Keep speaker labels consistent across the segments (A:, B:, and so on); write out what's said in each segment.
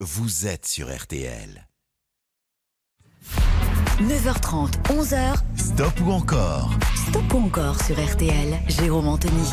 A: vous êtes sur RTL.
B: 9h30, 11h.
A: Stop ou encore?
B: Stop ou encore sur RTL. Jérôme Anthony.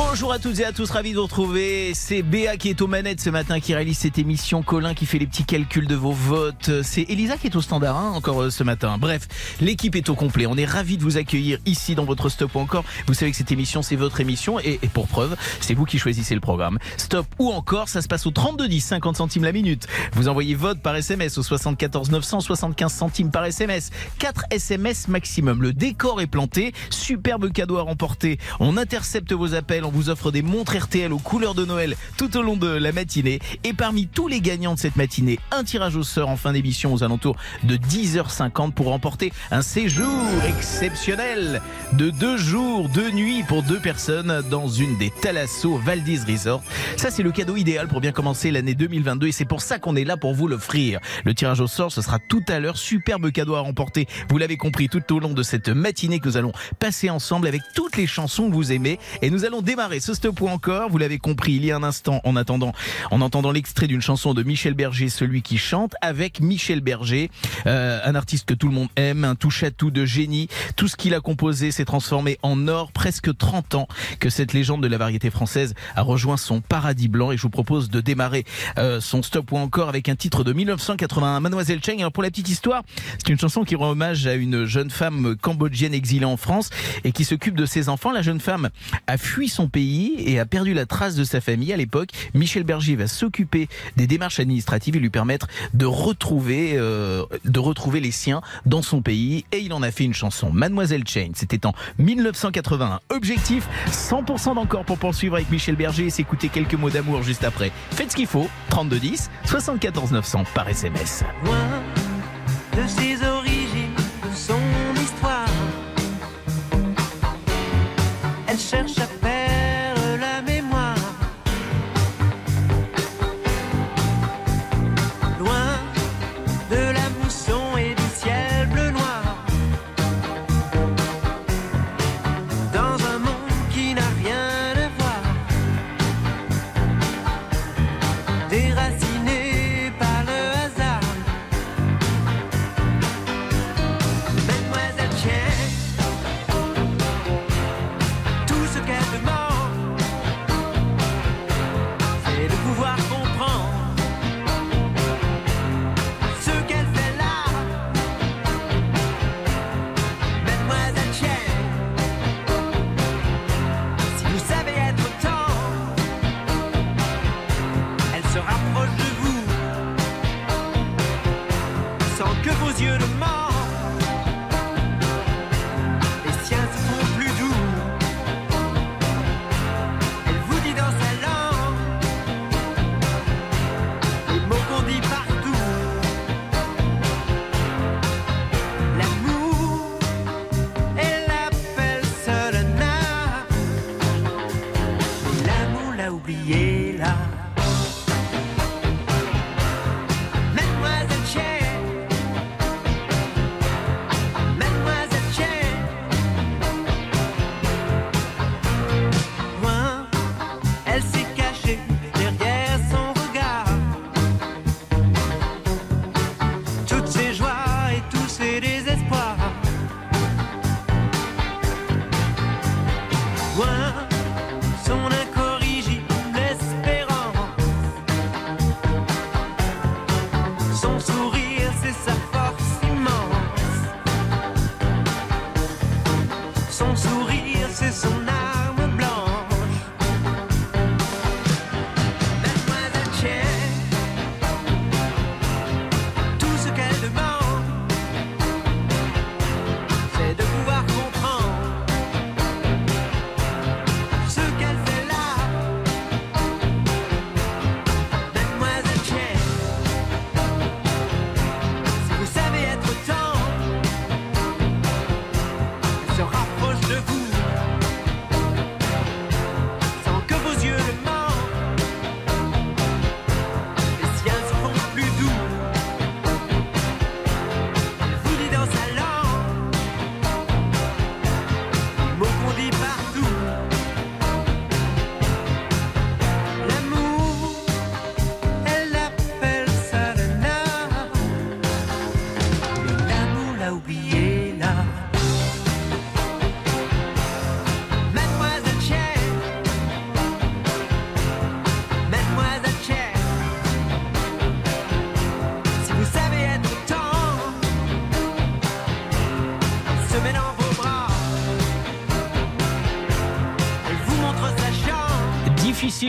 C: Bonjour à toutes et à tous, ravi de vous retrouver. C'est Béa qui est aux manettes ce matin, qui réalise cette émission. Colin qui fait les petits calculs de vos votes. C'est Elisa qui est au standard hein, encore euh, ce matin. Bref, l'équipe est au complet. On est ravi de vous accueillir ici dans votre Stop ou encore. Vous savez que cette émission, c'est votre émission et, pour preuve, c'est vous qui choisissez le programme. Stop ou encore, ça se passe au 32 10, 50 centimes la minute. Vous envoyez vote par SMS au 74 900, 75 centimes par SMS. 4 SMS maximum. Le décor est planté. Superbe cadeau à remporter. On intercepte vos appels on vous offre des montres RTL aux couleurs de Noël tout au long de la matinée. Et parmi tous les gagnants de cette matinée, un tirage au sort en fin d'émission aux alentours de 10h50 pour remporter un séjour exceptionnel de deux jours, deux nuits pour deux personnes dans une des Thalasso Valdis Resort. Ça, c'est le cadeau idéal pour bien commencer l'année 2022 et c'est pour ça qu'on est là pour vous l'offrir. Le tirage au sort, ce sera tout à l'heure. Superbe cadeau à remporter. Vous l'avez compris tout au long de cette matinée que nous allons passer ensemble avec toutes les chansons que vous aimez et nous allons ce stop ou encore. Vous l'avez compris il y a un instant en attendant, en entendant l'extrait d'une chanson de Michel Berger, celui qui chante, avec Michel Berger, euh, un artiste que tout le monde aime, un touche-à-tout de génie. Tout ce qu'il a composé s'est transformé en or. Presque 30 ans que cette légende de la variété française a rejoint son paradis blanc et je vous propose de démarrer euh, son stop ou encore avec un titre de 1981, Mademoiselle Cheng. Alors pour la petite histoire, c'est une chanson qui rend hommage à une jeune femme cambodgienne exilée en France et qui s'occupe de ses enfants. La jeune femme a fui son pays et a perdu la trace de sa famille à l'époque. Michel Berger va s'occuper des démarches administratives et lui permettre de retrouver, euh, de retrouver les siens dans son pays. Et il en a fait une chanson, Mademoiselle Chain. C'était en 1981. Objectif 100% d'encore pour poursuivre avec Michel Berger et s'écouter quelques mots d'amour juste après. Faites ce qu'il faut. 32 10 74 900 par SMS.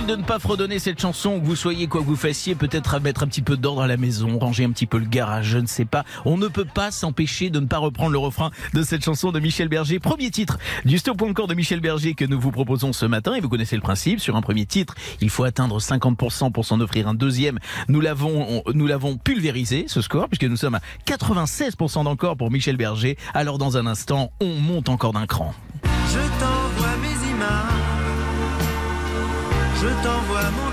D: De
C: ne pas fredonner cette chanson, que vous soyez quoi que vous fassiez, peut-être à mettre un petit peu d'ordre à la maison, ranger un petit peu le garage, je ne sais pas. On ne peut pas s'empêcher de ne pas reprendre le refrain de cette chanson de Michel Berger. Premier titre du stop encore de Michel Berger que nous vous proposons ce matin. Et vous connaissez le principe. Sur un premier titre, il faut atteindre 50% pour s'en offrir un deuxième. Nous l'avons, nous l'avons pulvérisé, ce score, puisque nous sommes à 96% d'encore pour Michel Berger. Alors dans un instant, on monte encore d'un cran.
D: Je t'envoie mes images, je t'envoie mon.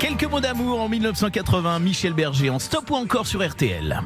C: Quelques mots d'amour en 1980, Michel Berger en stop ou encore sur RTL.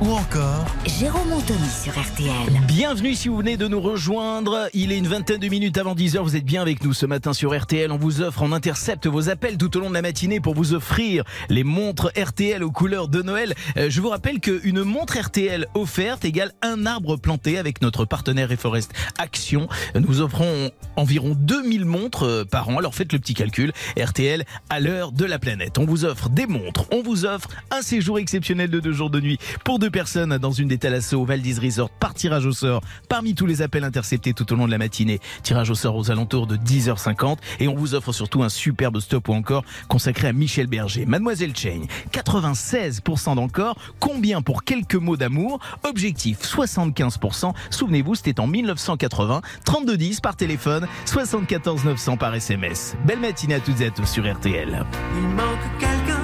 A: Ou encore
B: Jérôme Anthony sur RTL.
C: Bienvenue si vous venez de nous rejoindre. Il est une vingtaine de minutes avant 10h. Vous êtes bien avec nous ce matin sur RTL. On vous offre, on intercepte vos appels tout au long de la matinée pour vous offrir les montres RTL aux couleurs de Noël. Euh, je vous rappelle qu'une montre RTL offerte égale un arbre planté avec notre partenaire Reforest Action. Nous offrons environ 2000 montres euh, par an. Alors faites le petit calcul. RTL à l'heure de la planète. On vous offre des montres. On vous offre un séjour exceptionnel de deux jours de nuit pour deux personnes dans une des Thalasso au Valdis Resort par tirage au sort parmi tous les appels interceptés tout au long de la matinée. Tirage au sort aux alentours de 10h50 et on vous offre surtout un superbe stop ou encore consacré à Michel Berger. Mademoiselle Chain, 96% d'encore. Combien pour quelques mots d'amour? Objectif 75%. Souvenez-vous, c'était en 1980. 3210 par téléphone, 74 900 par SMS. Belle matinée à toutes et à tous sur RTL.
D: Il manque quelqu'un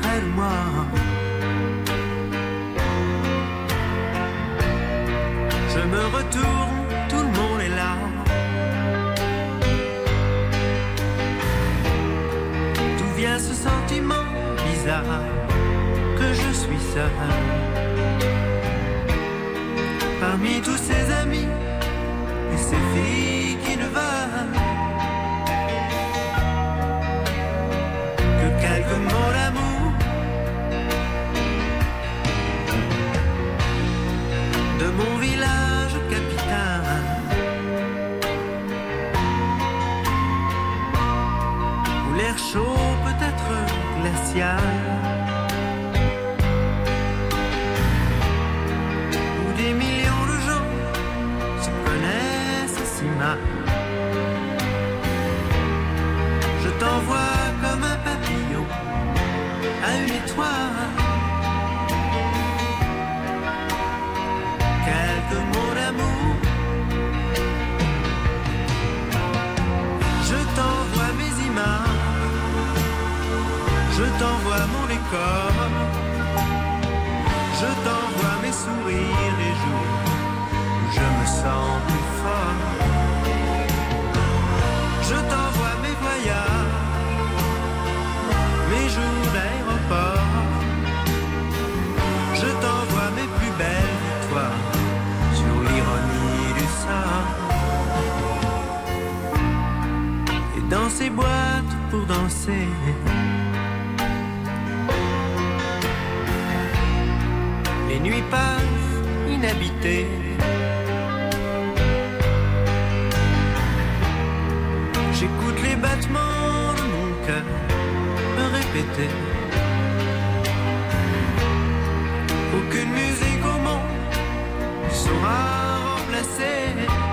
D: près de moi. Me retourne, tout le monde est là. D'où vient ce sentiment bizarre que je suis seul? Parmi tous ces amis et ces filles qui ne veulent Où des millions de gens se connaissent si mal. Je t'envoie comme un papillon à une étoile. Quelques mots d'amour. T'envoie mon décor. Je t'envoie mes sourires les jours où je me sens plus fort. Je t'envoie mes voyages, mes jours d'aéroport. Je t'envoie mes plus belles victoires sur l'ironie du sort. Et dans ces boîtes pour danser. Les nuits passent inhabitées. J'écoute les battements de mon cœur me répéter. Aucune musique au monde ne saura remplacer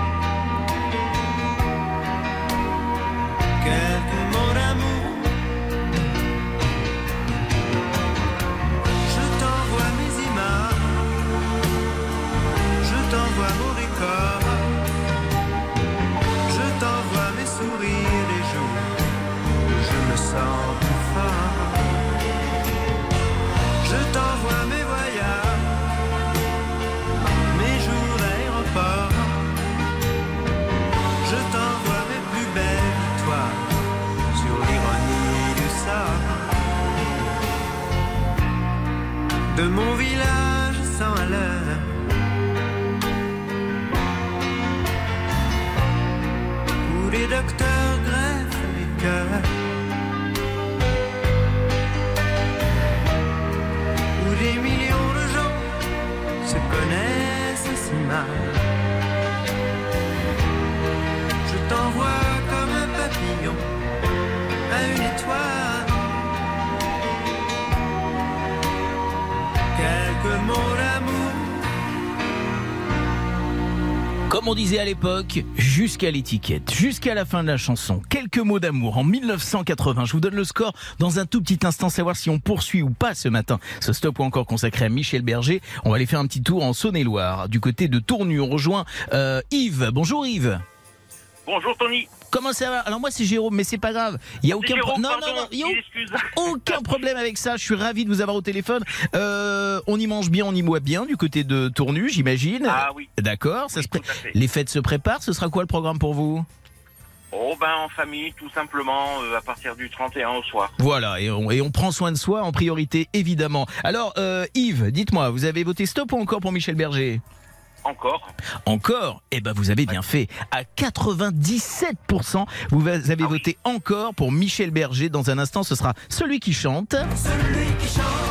D: De mon village sans à l'heure. Où les docteurs greffent les cœurs. où des millions de gens se connaissent si mal. Je t'envoie comme un papillon
C: Comme on disait à l'époque, jusqu'à l'étiquette, jusqu'à la fin de la chanson. Quelques mots d'amour en 1980. Je vous donne le score dans un tout petit instant, savoir si on poursuit ou pas ce matin. Ce stop ou encore consacré à Michel Berger. On va aller faire un petit tour en Saône-et-Loire, du côté de Tournu. On rejoint euh, Yves. Bonjour Yves.
E: Bonjour Tony.
C: Comment ça va Alors moi c'est Jérôme, mais c'est pas grave. Il y a aucun
E: Jérôme,
C: non,
E: pardon,
C: non non, il y a aucun problème avec ça. Je suis ravi de vous avoir au téléphone. Euh, on y mange bien, on y boit bien du côté de Tournu, j'imagine.
E: Ah oui,
C: D'accord.
E: Oui,
C: pré-. Les fêtes se préparent. Ce sera quoi le programme pour vous?
E: Oh ben en famille, tout simplement, euh, à partir du 31 au soir.
C: Voilà, et on, et on prend soin de soi en priorité, évidemment. Alors, euh, Yves, dites-moi, vous avez voté stop ou encore pour Michel Berger?
E: Encore
C: Encore Eh ben, vous avez bien fait. À 97%, vous avez
E: Ah oui.
C: voté encore pour Michel Berger. Dans un instant, ce sera celui qui chante.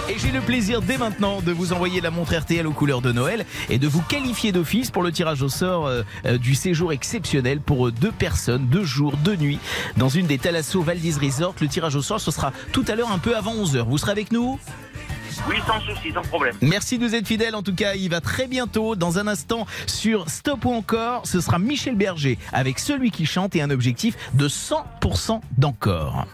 C: Et j'ai le plaisir dès maintenant de vous envoyer la montre RTL aux couleurs de Noël et de vous qualifier d'office pour le tirage au sort euh, euh, du séjour exceptionnel pour euh, deux personnes, deux jours, deux nuits, dans une des Thalasso Valdis Resort. Le tirage au sort, ce sera tout à l'heure un peu avant 11h. Vous serez avec nous?
E: Oui, sans souci, sans problème.
C: Merci de nous être fidèles. En tout cas, il va très bientôt, dans un instant, sur Stop ou encore. Ce sera Michel Berger avec celui qui chante et un objectif de 100% d'encore.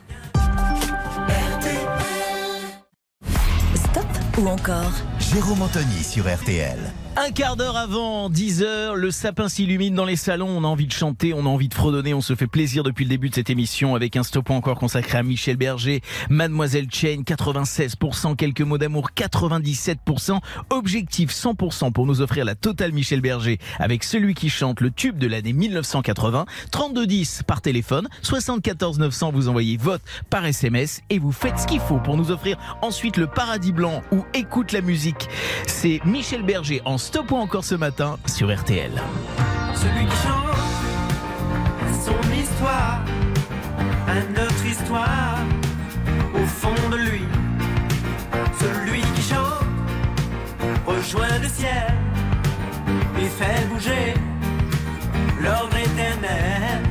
B: Stop ou encore?
A: Jérôme Anthony sur RTL.
C: Un quart d'heure avant 10h, le sapin s'illumine dans les salons, on a envie de chanter, on a envie de fredonner, on se fait plaisir depuis le début de cette émission avec un stop encore consacré à Michel Berger, Mademoiselle Chain 96%, quelques mots d'amour 97%, objectif 100% pour nous offrir la totale Michel Berger avec celui qui chante le tube de l'année 1980, 3210 par téléphone, 74 900 vous envoyez vote par SMS et vous faites ce qu'il faut pour nous offrir ensuite le paradis blanc ou écoute la musique. C'est Michel Berger en stop ou encore ce matin sur RTL.
D: Celui qui chante son histoire, à notre histoire, au fond de lui. Celui qui chante rejoint le ciel et fait bouger l'ordre éternel.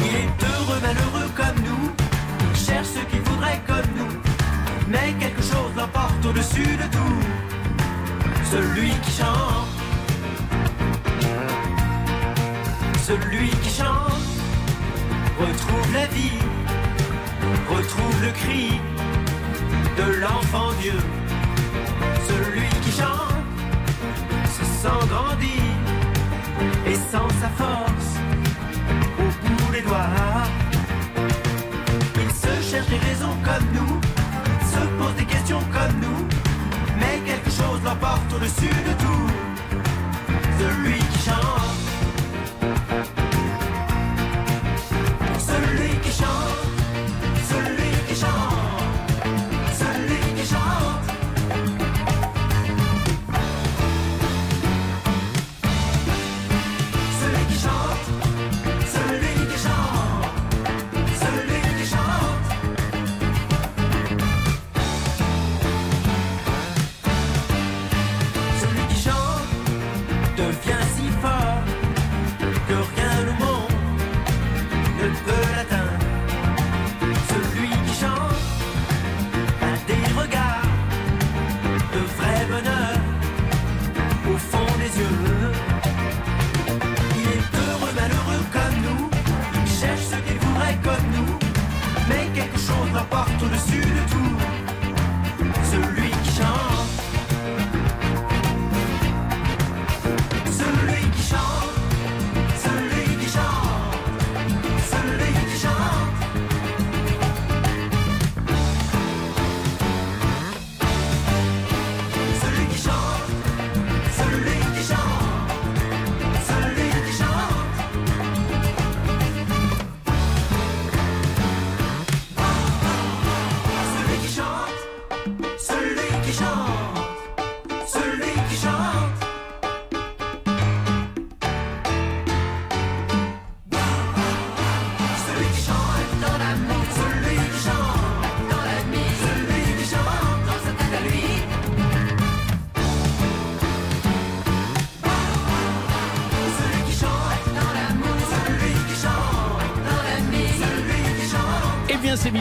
D: Il est heureux, malheureux comme nous, cherche ce qu'il voudrait comme nous, mais quelque chose l'emporte au-dessus de tout. Celui qui chante. Celui qui chante retrouve la vie, retrouve le cri de l'enfant Dieu. Celui qui chante se sent grandir et sent sa force l'emporte au-dessus de tout. Celui qui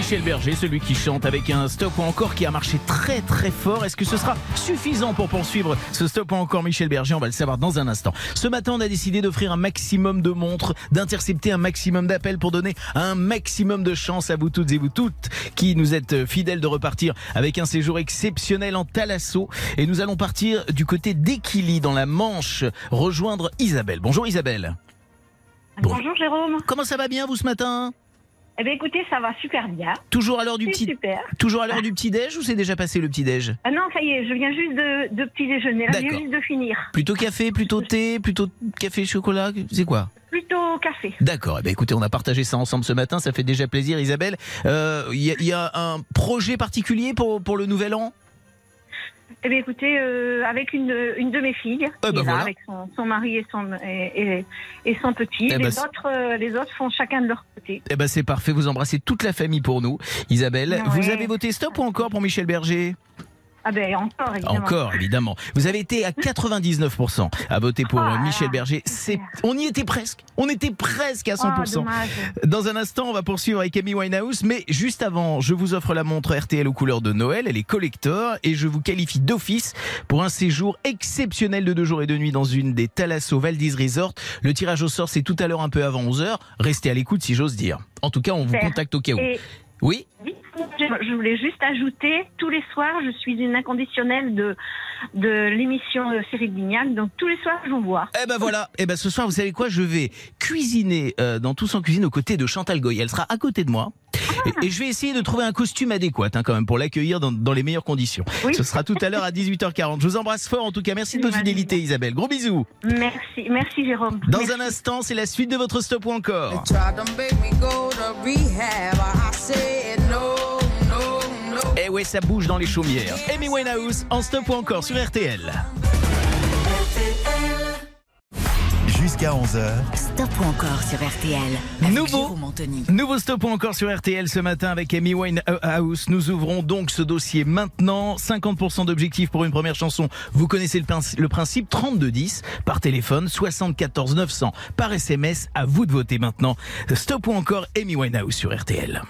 C: Michel Berger, celui qui chante avec un stop ou encore qui a marché très très fort. Est-ce que ce sera suffisant pour poursuivre ce stop ou encore Michel Berger? On va le savoir dans un instant. Ce matin, on a décidé d'offrir un maximum de montres, d'intercepter un maximum d'appels pour donner un maximum de chance à vous toutes et vous toutes qui nous êtes fidèles de repartir avec un séjour exceptionnel en Thalasso. Et nous allons partir du côté d'Equili dans la Manche, rejoindre Isabelle. Bonjour Isabelle. Bon.
F: Bonjour Jérôme.
C: Comment ça va bien vous ce matin?
F: Eh bien écoutez, ça va super bien.
C: Toujours à l'heure du petit
F: super.
C: toujours à l'heure du petit déj ou c'est déjà passé le petit déj
F: Ah non, ça y est, je viens juste de, de petit déjeuner. Je viens juste de finir.
C: Plutôt café, plutôt thé, plutôt café chocolat, c'est quoi?
F: Plutôt café.
C: D'accord. Eh ben, écoutez, on a partagé ça ensemble ce matin. Ça fait déjà plaisir, Isabelle. Euh, Il y, y a un projet particulier pour, pour le nouvel an?
F: Eh bien écoutez, euh, avec une, une de mes filles,
C: Eh
F: qui
C: ben
F: est là,
C: voilà.
F: avec son, son mari et son, et, et- et son petit.
C: Eh ben
F: les, autres, euh, les autres font chacun de leur côté.
C: Eh ben, c'est parfait. Vous embrassez toute la famille pour nous, Isabelle.
F: Ouais.
C: Vous avez voté stop ou encore pour Michel Berger?
F: Ah ben encore, évidemment.
C: Encore, évidemment. Vous avez été à 99% à voter pour
F: Ah
C: euh,
F: là
C: Michel Berger. C'est, on y était presque. On était presque à
F: Ah,
C: 100%.
F: dommage.
C: Dans un instant, on va poursuivre avec Amy Winehouse, mais juste avant, je vous offre la montre RTL aux couleurs de Noël, elle est collector, et je vous qualifie d'office pour un séjour exceptionnel de deux jours et deux nuits dans une des Thalasso Valdis Resort. Le tirage au sort, c'est tout à l'heure un peu avant 11h. Restez à l'écoute si j'ose dire. En tout cas, on vous contacte au cas où.
F: Et
C: Oui.
F: Je voulais juste ajouter, tous les soirs, je suis une inconditionnelle de, de l'émission Cyril Lignac, donc tous les soirs, je vous vois.
C: Eh ben voilà, eh ben ce soir, vous savez quoi? Je vais cuisiner euh, dans Tous en cuisine aux côtés de Chantal Goy. Elle sera à côté de moi. Et, et je vais essayer de trouver un costume adéquat hein, quand même pour l'accueillir dans, dans les meilleures conditions.
F: Oui.
C: Ce sera tout à l'heure à 18h40. Je vous embrasse fort en tout cas. Merci de votre fidélité Isabelle. Gros bisous.
F: Merci, merci Jérôme.
C: Dans
F: Merci.
C: un instant, c'est la suite de votre stop ou encore. Ouais, ça bouge dans les chaumières. Amy Winehouse en stop ou encore sur RTL.
A: Jusqu'à 11h,
B: Stop ou encore sur RTL.
C: Nouveau. Nouveau stop ou encore sur RTL ce matin avec Amy Winehouse. Nous ouvrons donc ce dossier maintenant. 50% d'objectifs pour une première chanson. Vous connaissez le, princi- le principe 3210 par téléphone, 74 900 par SMS. À vous de voter maintenant. Stop ou encore Amy Winehouse sur RTL.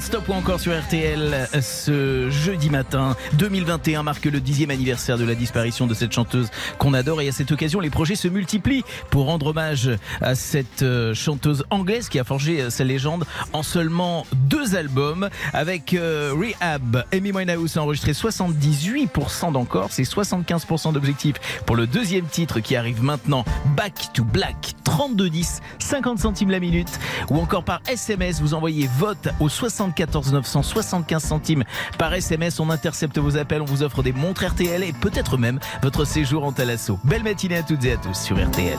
C: Stop ou encore sur RTL ce jeudi matin. 2021 marque le dixième anniversaire de la disparition de cette chanteuse qu'on adore. Et à cette occasion les projets se multiplient pour rendre hommage à cette euh, chanteuse anglaise qui a forgé euh, sa légende en seulement deux albums avec euh, Rehab. Amy Winehouse a enregistré 78% d'encore, c'est 75% d'objectif pour le deuxième titre qui arrive maintenant, Back to Black, 32-10, 50 centimes la minute. Ou encore par SMS, vous envoyez vote au 74 900, 75 centimes par SMS, on intercepte vos appels, on vous offre des montres RTL et peut-être même votre séjour en Talasso. Belle matinée à toutes et à tous sur RTL.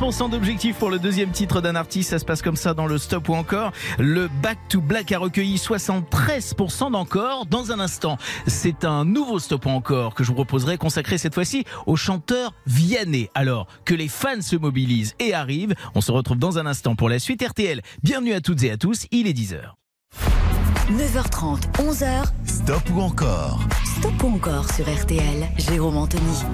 C: 75% d'objectifs pour le deuxième titre d'un artiste, ça se passe comme ça dans le stop ou encore. Le Back to Black a recueilli 73% d'encore. Dans un instant, c'est un nouveau stop ou encore que je vous proposerai consacré cette fois-ci au chanteur Vianney. Alors, que les fans se mobilisent et arrivent, on se retrouve dans un instant pour la suite RTL. Bienvenue à toutes et à tous, il est 10h.
B: 9h30, 11h,
A: Stop ou encore
B: stop ou encore sur RTL. Jérôme Anthony.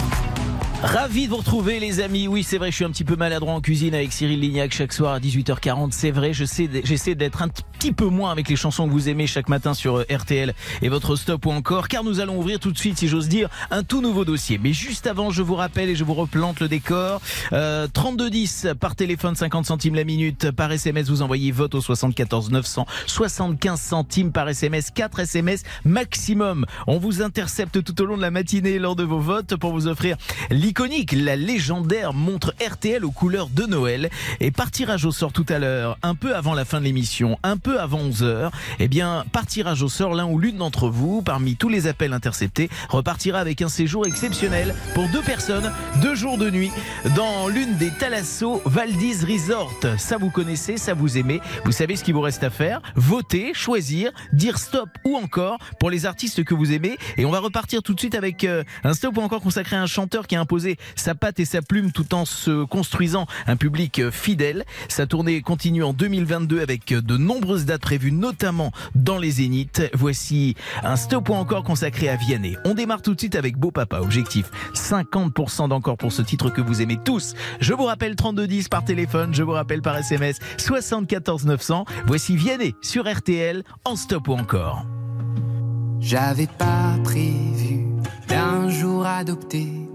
C: Ravi de vous retrouver les amis. Oui, c'est vrai, je suis un petit peu maladroit en cuisine avec Cyril Lignac chaque soir à 18h40. C'est vrai, j'essaie d'être un petit peu moins avec les chansons que vous aimez chaque matin sur euh, RTL et votre stop ou encore, car nous allons ouvrir tout de suite, si j'ose dire, un tout nouveau dossier. Mais juste avant, je vous rappelle et je vous replante le décor. Euh, 3210 par téléphone, 50 centimes la minute. Par SMS, vous envoyez vote au 74 900, 75 centimes par SMS, 4 SMS maximum. On vous intercepte tout au long de la matinée lors de vos votes pour vous offrir l'iconique, la légendaire montre RTL aux couleurs de Noël. Et par tirage au sort tout à l'heure, un peu avant la fin de l'émission, un peu avant 11h, eh bien, par tirage au sort, l'un ou l'une d'entre vous, parmi tous les appels interceptés, repartira avec un séjour exceptionnel pour deux personnes, deux jours de nuit, dans l'une des Thalasso Valdis Resort. Ça vous connaissez, ça vous aimez, vous savez ce qu'il vous reste à faire, voter, choisir, dire stop ou encore pour les artistes que vous aimez. Et on va repartir tout de suite avec euh, un stop ou encore consacré à un chanteur qui a imposé sa patte et sa plume tout en se construisant un public euh, fidèle. Sa tournée continue en 2022 avec euh, de nombreuses dates prévues, notamment dans les Zéniths. Voici un stop ou encore consacré à Vianney. On démarre tout de suite avec Beau Papa. Objectif 50% d'encore pour ce titre que vous aimez tous. Je vous rappelle 3210 par téléphone, je vous rappelle par SMS 74 900. Voici Vianney sur RTL en stop ou encore.
G: J'avais pas prévu d'un jour adopter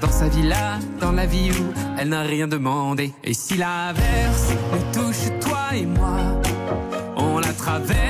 G: dans sa villa, dans la vie où elle n'a rien demandé. Et si l'inverse nous touche toi et moi, on la traverse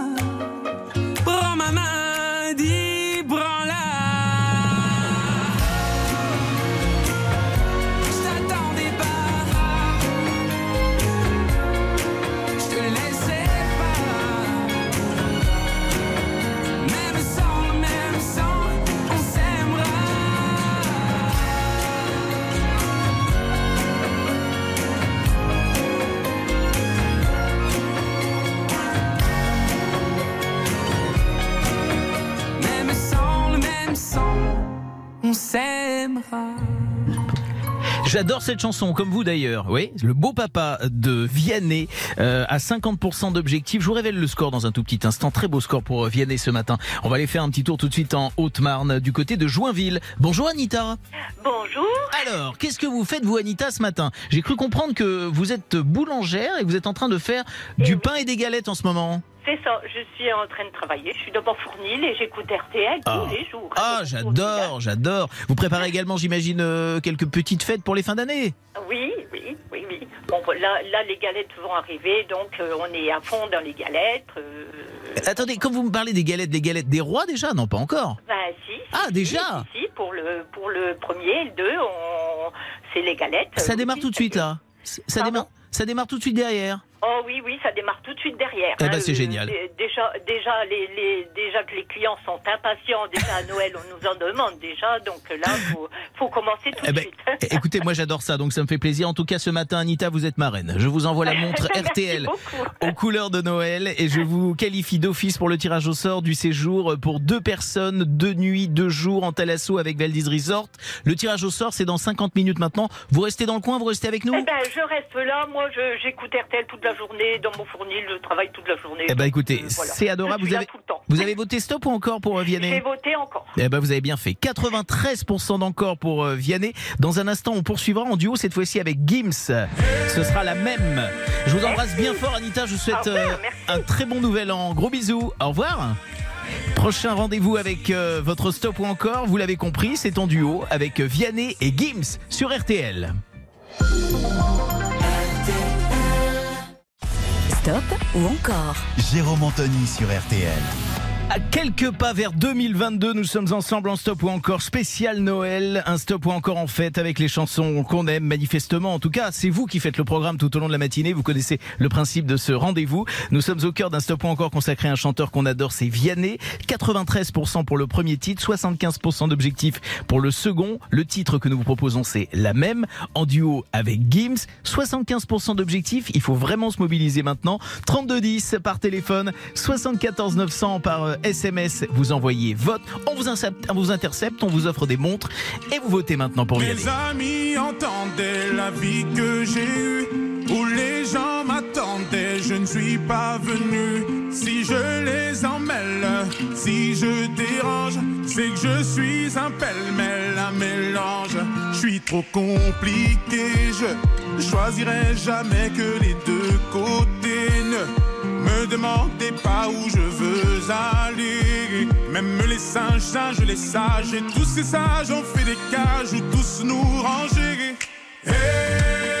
G: on s'aimera.
C: J'adore cette chanson, comme vous d'ailleurs. Oui, le beau papa de Vianney euh, à 50% d'objectifs. Je vous révèle le score dans un tout petit instant. Très beau score pour euh, Vianney ce matin. On va aller faire un petit tour tout de suite en Haute-Marne, du côté de Joinville. Bonjour Anita.
H: Bonjour.
C: Alors, qu'est-ce que vous faites vous Anita ce matin? J'ai cru comprendre que vous êtes boulangère et que vous êtes en train de faire du pain et des galettes en ce moment.
H: C'est ça, je suis en train de travailler. Je suis d'abord fournil et j'écoute RTL
C: Ah.
H: tous les jours.
C: Ah, j'adore, j'adore. Vous préparez également, j'imagine, euh, quelques petites fêtes pour les fins d'année?
H: Oui, oui, oui, oui. Bon, là, là, les galettes vont arriver, donc euh, on est à fond dans les galettes. euh,
C: Attendez, quand vous me parlez des galettes, des galettes des rois déjà? Non, pas encore.
H: ben, si.
C: Ah,
H: si,
C: déjà?
H: Si, si, pour le, pour le premier, le deux, on... c'est les galettes.
C: Ça démarre tout de suite là. Ça
H: Pardon
C: démarre, ça démarre tout de suite derrière.
H: Oh oui, oui, ça démarre tout de suite derrière.
C: Eh ben,
H: hein,
C: c'est
H: euh,
C: génial.
H: dé- Déjà, déjà, les, les- déjà que les clients sont impatients. Déjà à Noël, on nous en demande déjà. Donc là, faut, faut commencer tout
C: Eh
H: de
C: ben,
H: suite.
C: é- écoutez, moi j'adore ça, donc ça me fait plaisir. En tout cas, ce matin, Anita, vous êtes ma reine. Je vous envoie la montre RTL aux couleurs de Noël et je vous qualifie d'office pour le tirage au sort du séjour pour deux personnes, deux nuits, deux jours en Talasso avec Valdis Resort. Le tirage au sort, c'est dans 50 minutes maintenant. Vous restez dans le coin, vous restez avec nous
H: Eh ben, je reste là. Moi, j'écoute RTL toute la journée dans mon fournil. Je travaille toute la journée.
C: Eh ben écoutez,
H: euh, voilà.
C: c'est adorable. Vous avez, vous avez voté stop ou encore pour euh,
H: J'ai
C: Vianney
H: voté encore.
C: Eh ben vous avez bien fait. 93% d'encore pour euh, Vianney. Dans un instant, on poursuivra en duo cette fois-ci avec Gims. Ce sera la même. Je vous embrasse bien fort, Anita. Je vous souhaite
H: revoir,
C: un très bon nouvel an. Gros bisous. Au revoir. Prochain rendez-vous avec euh, votre stop ou encore, vous l'avez compris, c'est en duo avec Vianney et Gims sur RTL.
B: Stop ou encore
A: Jérôme Anthony sur RTL.
C: À quelques pas vers 2022, nous sommes ensemble en stop ou encore spécial Noël, un stop ou encore en fête avec les chansons qu'on aime manifestement. En tout cas, c'est vous qui faites le programme tout au long de la matinée. Vous connaissez le principe de ce rendez-vous. Nous sommes au cœur d'un stop ou encore consacré à un chanteur qu'on adore, c'est Vianney. 93% pour le premier titre, 75% d'objectifs pour le second. Le titre que nous vous proposons, c'est la même, en duo avec Gims. 75% d'objectifs, il faut vraiment se mobiliser maintenant. 3210 par téléphone, 74 900 par euh, SMS. Vous envoyez vote, on vous, intercepte, on vous intercepte, on vous offre des montres et vous votez maintenant pour Vianney.
I: Mes amis entendaient la vie que j'ai eue, où les gens m'attendaient, je ne suis pas venu. Si je les emmêle, si je dérange, c'est que je suis un pêle-mêle, un mélange. Je suis trop compliqué, je choisirai jamais que les deux côtés. Ne me demandez pas où je veux aller. Même les singes, singes, les sages, et tous ces sages ont fait des cages où tous nous ranger. Hey,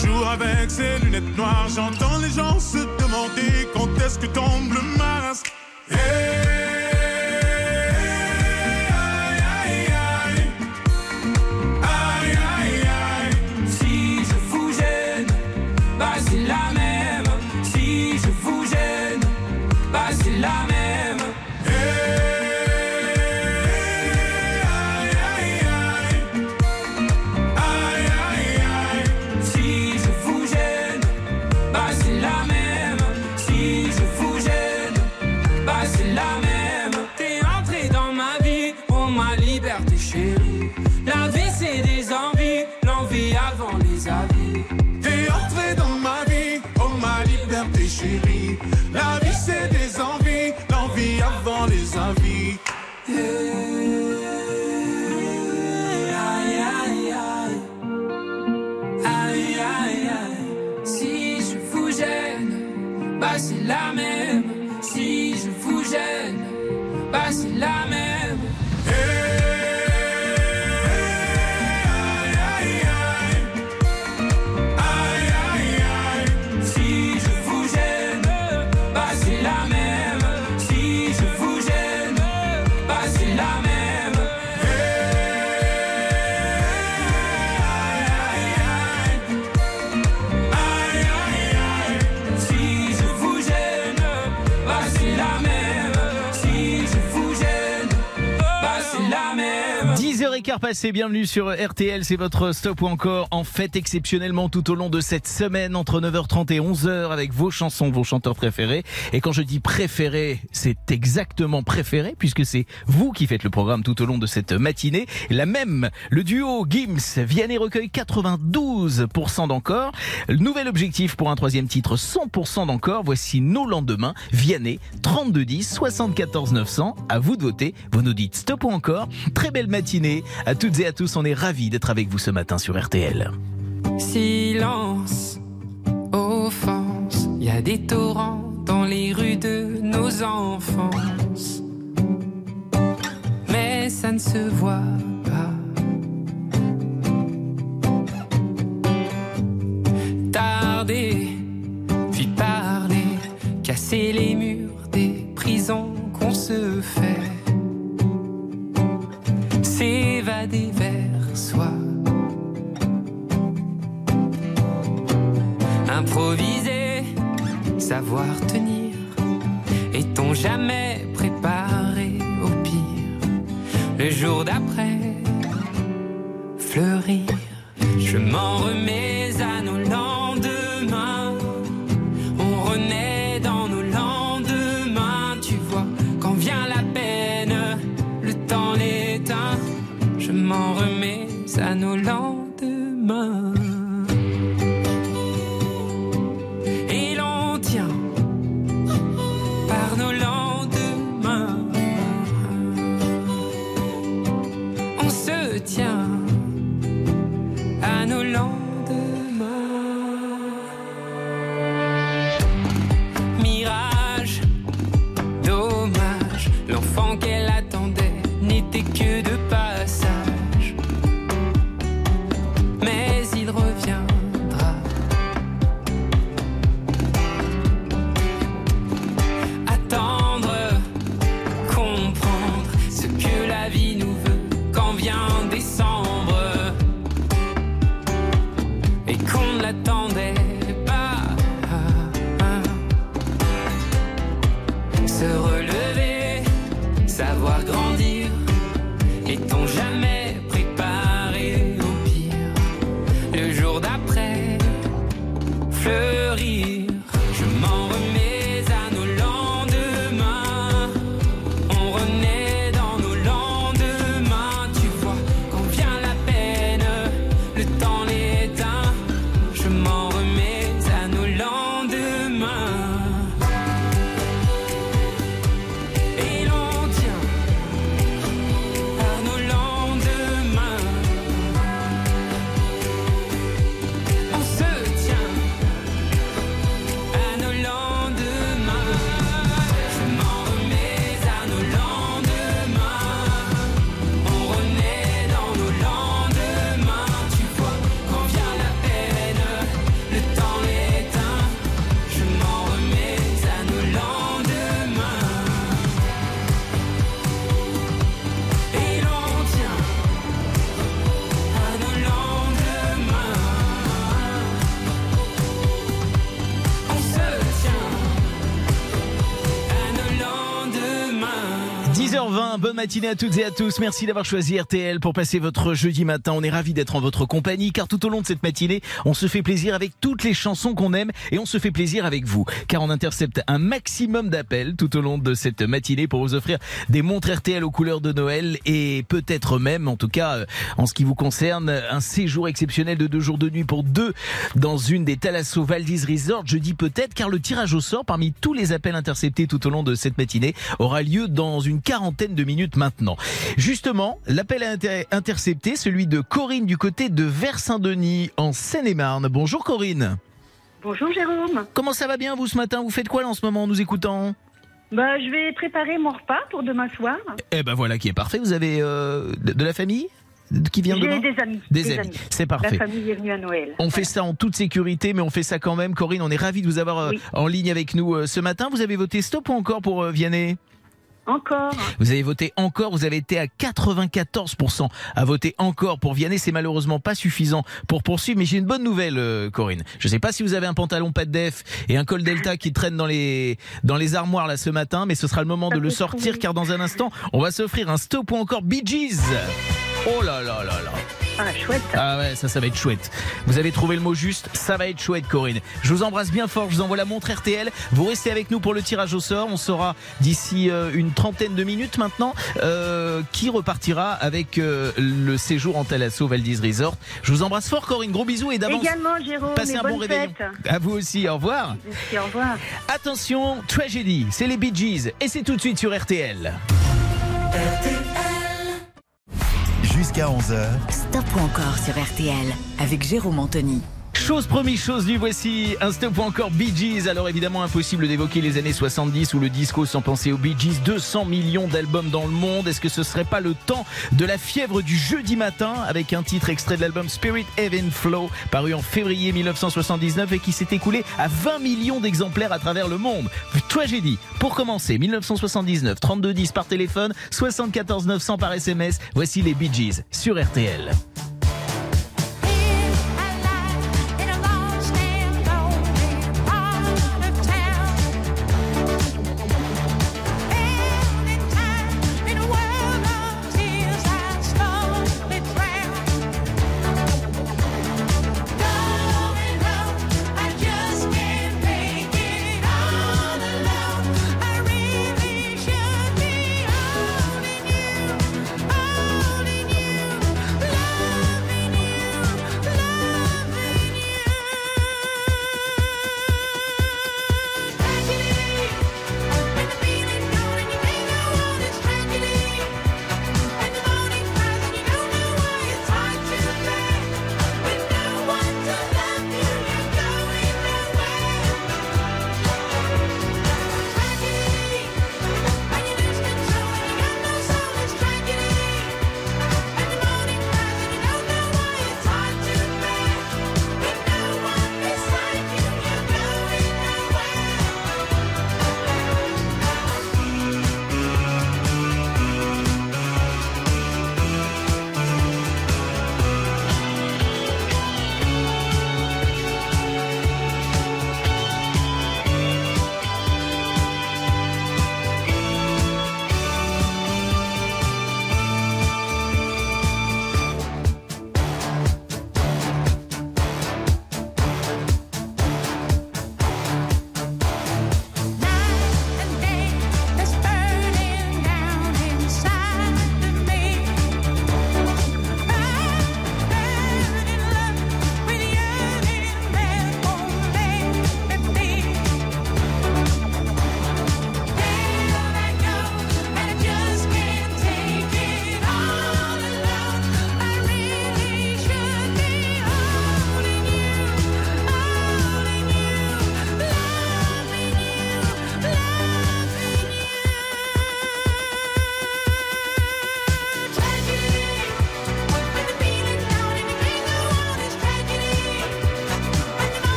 I: Toujours avec ces lunettes noires, j'entends les gens se demander quand est-ce que tombe le masque.
C: 10h15 passé, bienvenue sur RTL, c'est votre stop ou encore en fête exceptionnellement tout au long de cette semaine entre 9h30 et 11h avec vos chansons, vos chanteurs préférés. Et quand je dis préféré, c'est exactement préféré puisque c'est vous qui faites le programme tout au long de cette matinée. La même, le duo Gims, Vianney recueille 92% d'encore. Nouvel objectif pour un troisième titre, 100% d'encore. Voici nos lendemains, Vianney, 3210, 74 900. À vous de voter. Vous nous dites stop ou encore. Très belle matinée. À toutes et à tous, on est ravis d'être avec vous ce matin sur RTL.
G: Silence, offense, y a des torrents dans les rues de nos enfances. Mais ça ne se voit pas. Tarder, puis parler, casser les murs des prisons qu'on se fait. S'évader vers soi. Improviser, savoir tenir, est-on jamais préparé au pire? Le jour d'après, fleurir, je m'en remets
C: matinée à toutes et à tous. Merci d'avoir choisi RTL pour passer votre jeudi matin. On est ravis d'être en votre compagnie car tout au long de cette matinée, on se fait plaisir avec toutes les chansons qu'on aime et on se fait plaisir avec vous car on intercepte un maximum d'appels tout au long de cette matinée pour vous offrir des montres RTL aux couleurs de Noël et peut-être même, en tout cas euh, en ce qui vous concerne, un séjour exceptionnel de deux jours de nuit pour deux dans une des Thalasso Valdis Resort. Je dis peut-être car le tirage au sort parmi tous les appels interceptés tout au long de cette matinée aura lieu dans une quarantaine de minutes maintenant. Justement, l'appel a été intercepté, celui de Corinne du côté de Vers-Saint-Denis en Seine-et-Marne. Bonjour Corinne.
F: Bonjour Jérôme.
C: Comment ça va bien vous ce matin? Vous faites quoi là en ce moment en nous écoutant?
F: Bah, je vais préparer mon repas pour demain soir.
C: Eh ben voilà qui est parfait. Vous avez euh, de, de la famille? Qui vient demain?
F: des amis.
C: Des amis. C'est parfait.
F: La famille est venue à Noël.
C: On fait ça en toute sécurité, mais on fait ça quand même. Corinne, on est ravis de vous avoir euh,
F: Oui.
C: en ligne avec nous euh, ce matin. Vous avez voté stop ou encore pour Vianney?
F: Encore.
C: Vous avez voté encore, vous avez été à 94% à voter encore pour Vianney. C'est malheureusement pas suffisant pour poursuivre, mais j'ai une bonne nouvelle, euh, Corinne. Je sais pas si vous avez un pantalon pas de def et un col delta qui traîne dans les, dans les armoires là ce matin, mais ce sera le moment de le sortir car dans un instant, on va s'offrir un stop ou encore Bee Gees. Oh là là là là.
F: Ah, chouette.
C: Ah ouais, ça, ça va être chouette. Vous avez trouvé le mot juste, ça va être chouette, Corinne. Je vous embrasse bien fort, je vous envoie la montre RTL. Vous restez avec nous pour le tirage au sort. On saura d'ici euh, une trentaine de minutes maintenant euh, qui repartira avec euh, le séjour en Thalasso Valdis Resort. Je vous embrasse fort, Corinne. Gros bisous et d'avance.
F: Également, Jérôme.
C: Passez un bon
F: fête.
C: À vous aussi, au revoir.
F: Merci, au revoir.
C: Attention, tragédie, c'est les Bee Gees et c'est tout de suite sur RTL.
A: Jusqu'à 11h,
B: Stop ou encore sur RTL avec Jérôme Anthony.
C: Chose promise, chose due, voici un stop ou encore Bee Gees. Alors évidemment impossible d'évoquer les années 70 ou le disco sans penser aux Bee Gees. 200 millions d'albums dans le monde. Est-ce que ce serait pas le temps de la fièvre du jeudi matin avec un titre extrait de l'album Spirit Heaven Flow paru en février 1979 et qui s'est écoulé à 20 millions d'exemplaires à travers le monde? Toi j'ai dit, pour commencer, 1979, 32 10 par téléphone, 74 900 par SMS. Voici les Bee Gees sur RTL.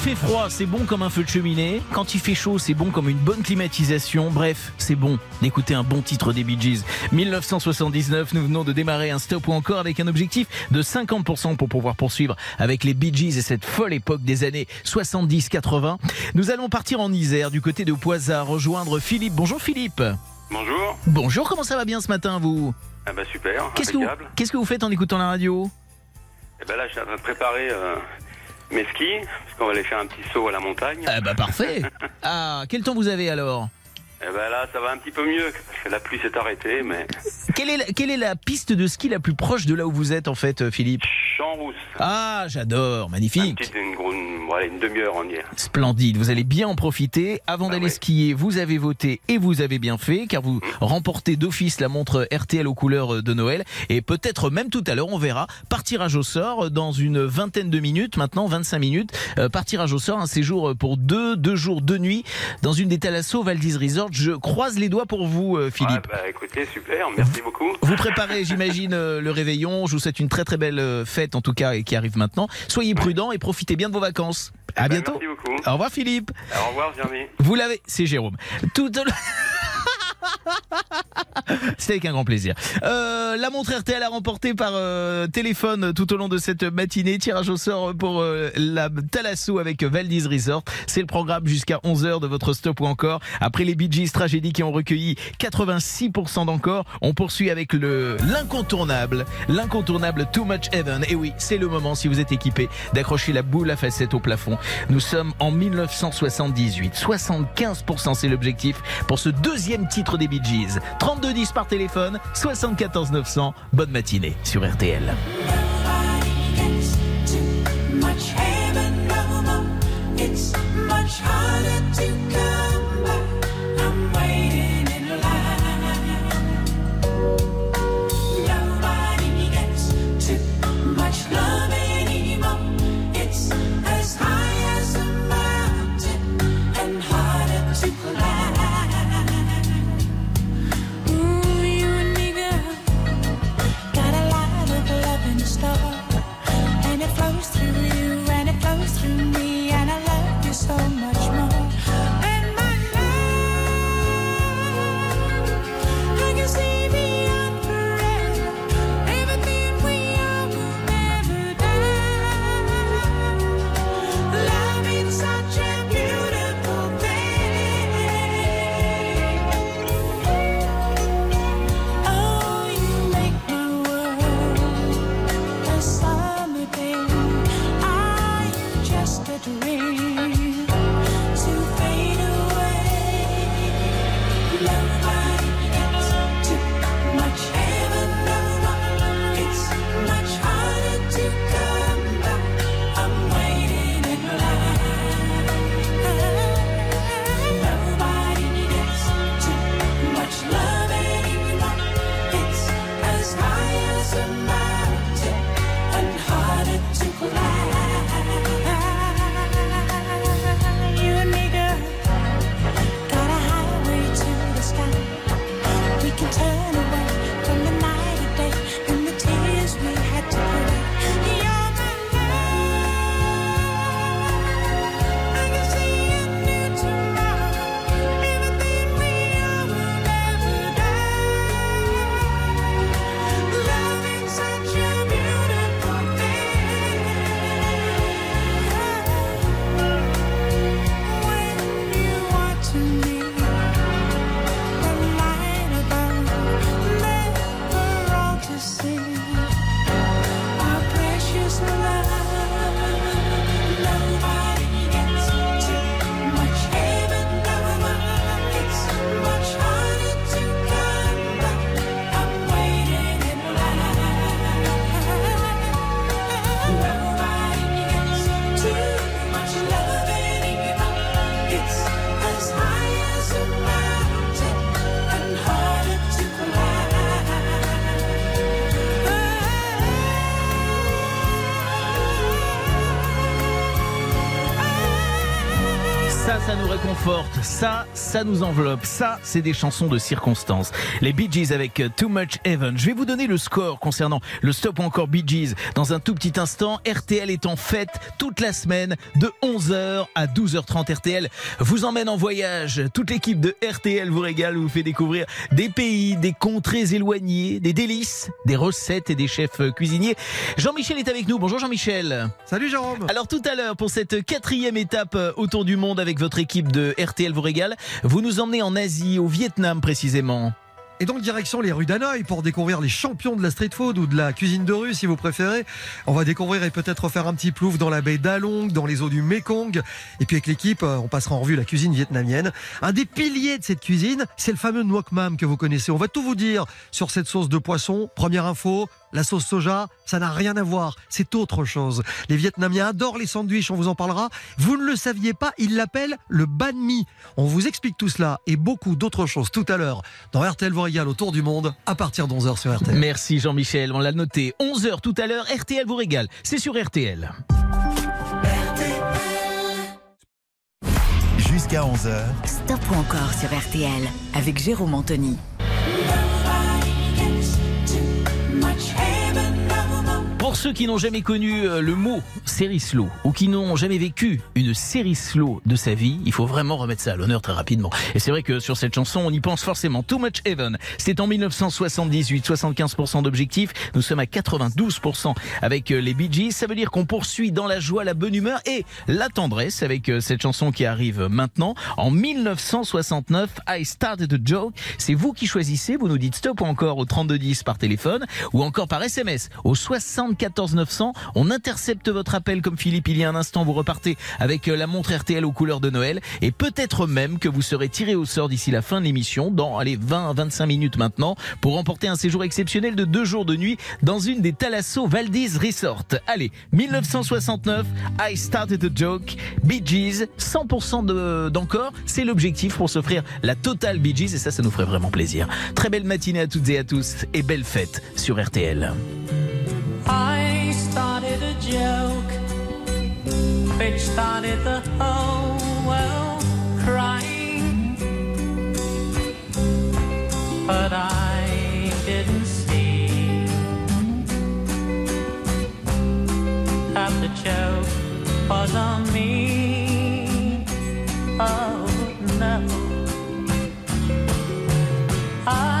C: Il fait froid, c'est bon comme un feu de cheminée. Quand il fait chaud, c'est bon comme une bonne climatisation. Bref, c'est bon d'écouter un bon titre des Bee Gees. 1979, nous venons de démarrer un stop ou encore avec un objectif de 50% pour pouvoir poursuivre avec les Bee Gees et cette folle époque des années 70-80. Nous allons partir en Isère, du côté de Poisat, rejoindre Philippe. Bonjour Philippe.
J: Bonjour.
C: Bonjour, comment ça va bien ce matin vous
J: Ah bah super,
C: Qu'est-ce que, vous, qu'est-ce que vous faites en écoutant la radio?
J: Eh ben là, je suis en train de préparer euh, mes skis, parce qu'on va aller faire un petit saut à la montagne.
C: Ah bah parfait Ah, quel temps vous avez alors?
J: Eh ben là, ça va un petit peu mieux, parce que la pluie s'est arrêtée, mais
C: quelle est, la, quelle est la piste de ski la plus proche de là où vous êtes en fait euh, Philippe?
J: Champs-Rousse.
C: Ah j'adore, magnifique
J: Petite, une, une- voilà, une demi-heure en y est.
C: Splendide, vous allez bien en profiter. Avant
J: Ah
C: d'aller skier, vous avez voté et vous avez bien fait, car vous remportez d'office la montre RTL aux couleurs de Noël. Et peut-être même tout à l'heure, on verra, par tirage au sort dans une vingtaine de minutes, maintenant 25 minutes, euh, par tirage au sort, un séjour pour deux, deux jours, deux nuits, dans une des Thalasso Valdis Resort. Je croise les doigts pour vous, euh, Philippe.
J: Ouais, bah écoutez, super, merci beaucoup.
C: Vous préparez, j'imagine, euh, le réveillon. Je vous souhaite une très très belle euh, fête, en tout cas, et qui arrive maintenant. Soyez prudents et profitez bien de vos vacances. À
J: Bah,
C: bientôt.
J: Merci beaucoup.
C: Au revoir, Philippe.
J: Au revoir, Jeremy.
C: Vous l'avez, c'est Jérôme. Tout C'était avec un grand plaisir. Euh, la montre RTL a remporté par euh, téléphone tout au long de cette matinée. Tirage au sort pour euh, la Talasso avec Valdis Resort. C'est le programme jusqu'à 11h de votre stop ou encore. Après les Bee Gees tragédies qui ont recueilli 86% d'encore, on poursuit avec le l'incontournable, l'incontournable Too Much Heaven. Et oui, c'est le moment si vous êtes équipé d'accrocher la boule à facettes au plafond. Nous sommes en 1978. 75% c'est l'objectif pour ce deuxième titre des Bee Gees. 32 10 par téléphone, 74 900. Bonne matinée sur RTL. Réconforte. Ça, ça nous enveloppe. Ça, c'est des chansons de circonstance. Les Bee Gees avec Too Much Heaven. Je vais vous donner le score concernant le stop ou encore Bee Gees dans un tout petit instant. RTL est en fête toute la semaine de 11h à 12h30. RTL vous emmène en voyage. Toute l'équipe de RTL vous régale, vous fait découvrir des pays, des contrées éloignées, des délices, des recettes et des chefs cuisiniers. Jean-Michel est avec nous. Bonjour Jean-Michel.
K: Salut Jérôme.
C: Alors tout à l'heure, pour cette quatrième étape euh, autour du monde avec votre équipe de RTL vous régale, vous nous emmenez en Asie, au Vietnam précisément.
K: Et donc direction les rues d'Hanoï pour découvrir les champions de la street food ou de la cuisine de rue si vous préférez. On va découvrir et peut-être faire un petit plouf dans la baie d'Along, dans les eaux du Mekong. Et puis avec l'équipe, euh, on passera en revue la cuisine vietnamienne. Un des piliers de cette cuisine, c'est le fameux nuoc mam que vous connaissez. On va tout vous dire sur cette sauce de poisson. Première info, la sauce soja, ça n'a rien à voir, c'est autre chose. Les Vietnamiens adorent les sandwichs, on vous en parlera. Vous ne le saviez pas, ils l'appellent le banh mi. On vous explique tout cela et beaucoup d'autres choses tout à l'heure dans RTL vous régale autour du monde à partir de 11h sur RTL.
C: Merci Jean-Michel, on l'a noté. 11h tout à l'heure, RTL vous régale. C'est sur RTL.
A: Jusqu'à 11h,
B: Stop ou encore sur RTL avec Jérôme Anthony.
C: Ceux qui n'ont jamais connu euh, le mot série slow ou qui n'ont jamais vécu une série slow de sa vie, il faut vraiment remettre ça à l'honneur très rapidement. Et c'est vrai que sur cette chanson, on y pense forcément. Too Much Heaven, c'est en 1978, 75% d'objectifs. Nous sommes à 92% avec euh, les Bee Gees. Ça veut dire qu'on poursuit dans la joie, la bonne humeur et la tendresse avec euh, cette chanson qui arrive maintenant. En 1969, I Started a Joke. C'est vous qui choisissez. Vous nous dites stop ou encore au 3210 par téléphone ou encore par SMS au 74 900. On intercepte votre appel comme Philippe il y a un instant. Vous repartez avec euh, la montre RTL aux couleurs de Noël et peut-être même que vous serez tiré au sort d'ici la fin de l'émission dans allez 20 à 25 minutes maintenant pour remporter un séjour exceptionnel de deux jours de nuit dans une des Thalasso Valdez Resort. Allez, 1969, I Started a Joke, Bee Gees, 100% de- d'encore, c'est l'objectif pour s'offrir la totale Bee Gees et ça, ça nous ferait vraiment plaisir. Très belle matinée à toutes et à tous et belle fête sur RTL.
L: Joke which started the whole world crying. But I didn't see that the joke was on me. Oh no. I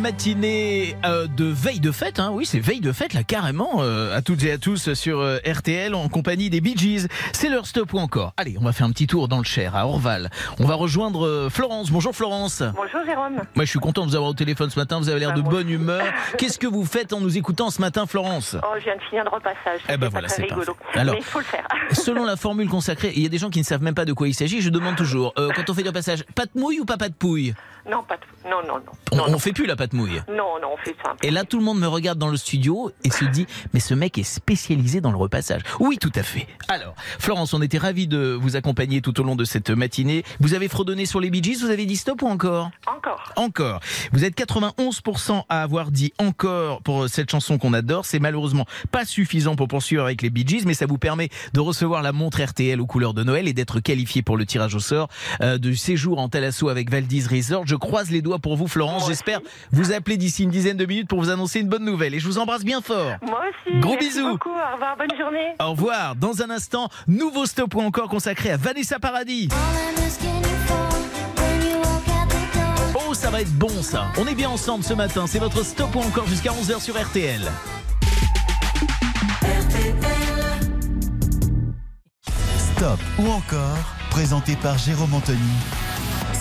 C: matinée euh, de veille de fête. Hein. Oui, c'est veille de fête là carrément euh, à toutes et à tous sur euh, RTL en compagnie des Bee Gees. C'est leur stop ou encore? Allez, on va faire un petit tour dans le Cher à Orval. On va rejoindre Florence. Bonjour Florence.
H: Bonjour Jérôme.
C: Moi, je suis content de vous avoir au téléphone ce matin. Vous avez l'air de bonne humeur. Qu'est-ce que vous faites en nous écoutant ce matin, Florence?
H: Oh, je viens de finir le repassage.
C: Eh ben voilà,
H: pas
C: c'est
H: rigolo.
C: parfait. Alors,
H: Mais il faut le faire.
C: Selon la formule consacrée, il y a des gens qui ne savent même pas de quoi il s'agit. Je demande toujours, quand on fait le passage, pâte mouille ou pas pâte pouille?
H: Non, pas tout. Non, non, non.
C: On, on fait plus la pâte mouille.
H: Non, non, on fait simple.
C: Et là, tout le monde me regarde dans le studio et se dit, mais ce mec est spécialisé dans le repassage. Oui, tout à fait. Alors, Florence, on était ravis de vous accompagner tout au long de cette matinée. Vous avez fredonné sur les Bee Gees, vous avez dit stop ou encore?
H: Encore.
C: Encore. Vous êtes 91% à avoir dit encore pour cette chanson qu'on adore. C'est malheureusement pas suffisant pour poursuivre avec les Bee Gees, mais ça vous permet de recevoir la montre RTL aux couleurs de Noël et d'être qualifié pour le tirage au sort euh, du séjour en Thalasso avec Valdis Resort. Je croise les doigts pour vous, Florence. J'espère vous appeler d'ici une dizaine de minutes pour vous annoncer une bonne nouvelle. Et je vous embrasse bien fort.
H: Moi aussi.
C: Gros
H: Merci
C: bisous.
H: beaucoup. Au revoir. Bonne journée.
C: Au revoir. Dans un instant, nouveau stop ou encore consacré à Vanessa Paradis. Oh, ça va être bon ça. On est bien ensemble ce matin. C'est votre stop ou encore jusqu'à 11h sur RTL.
A: Stop ou encore, présenté par Jérôme Anthony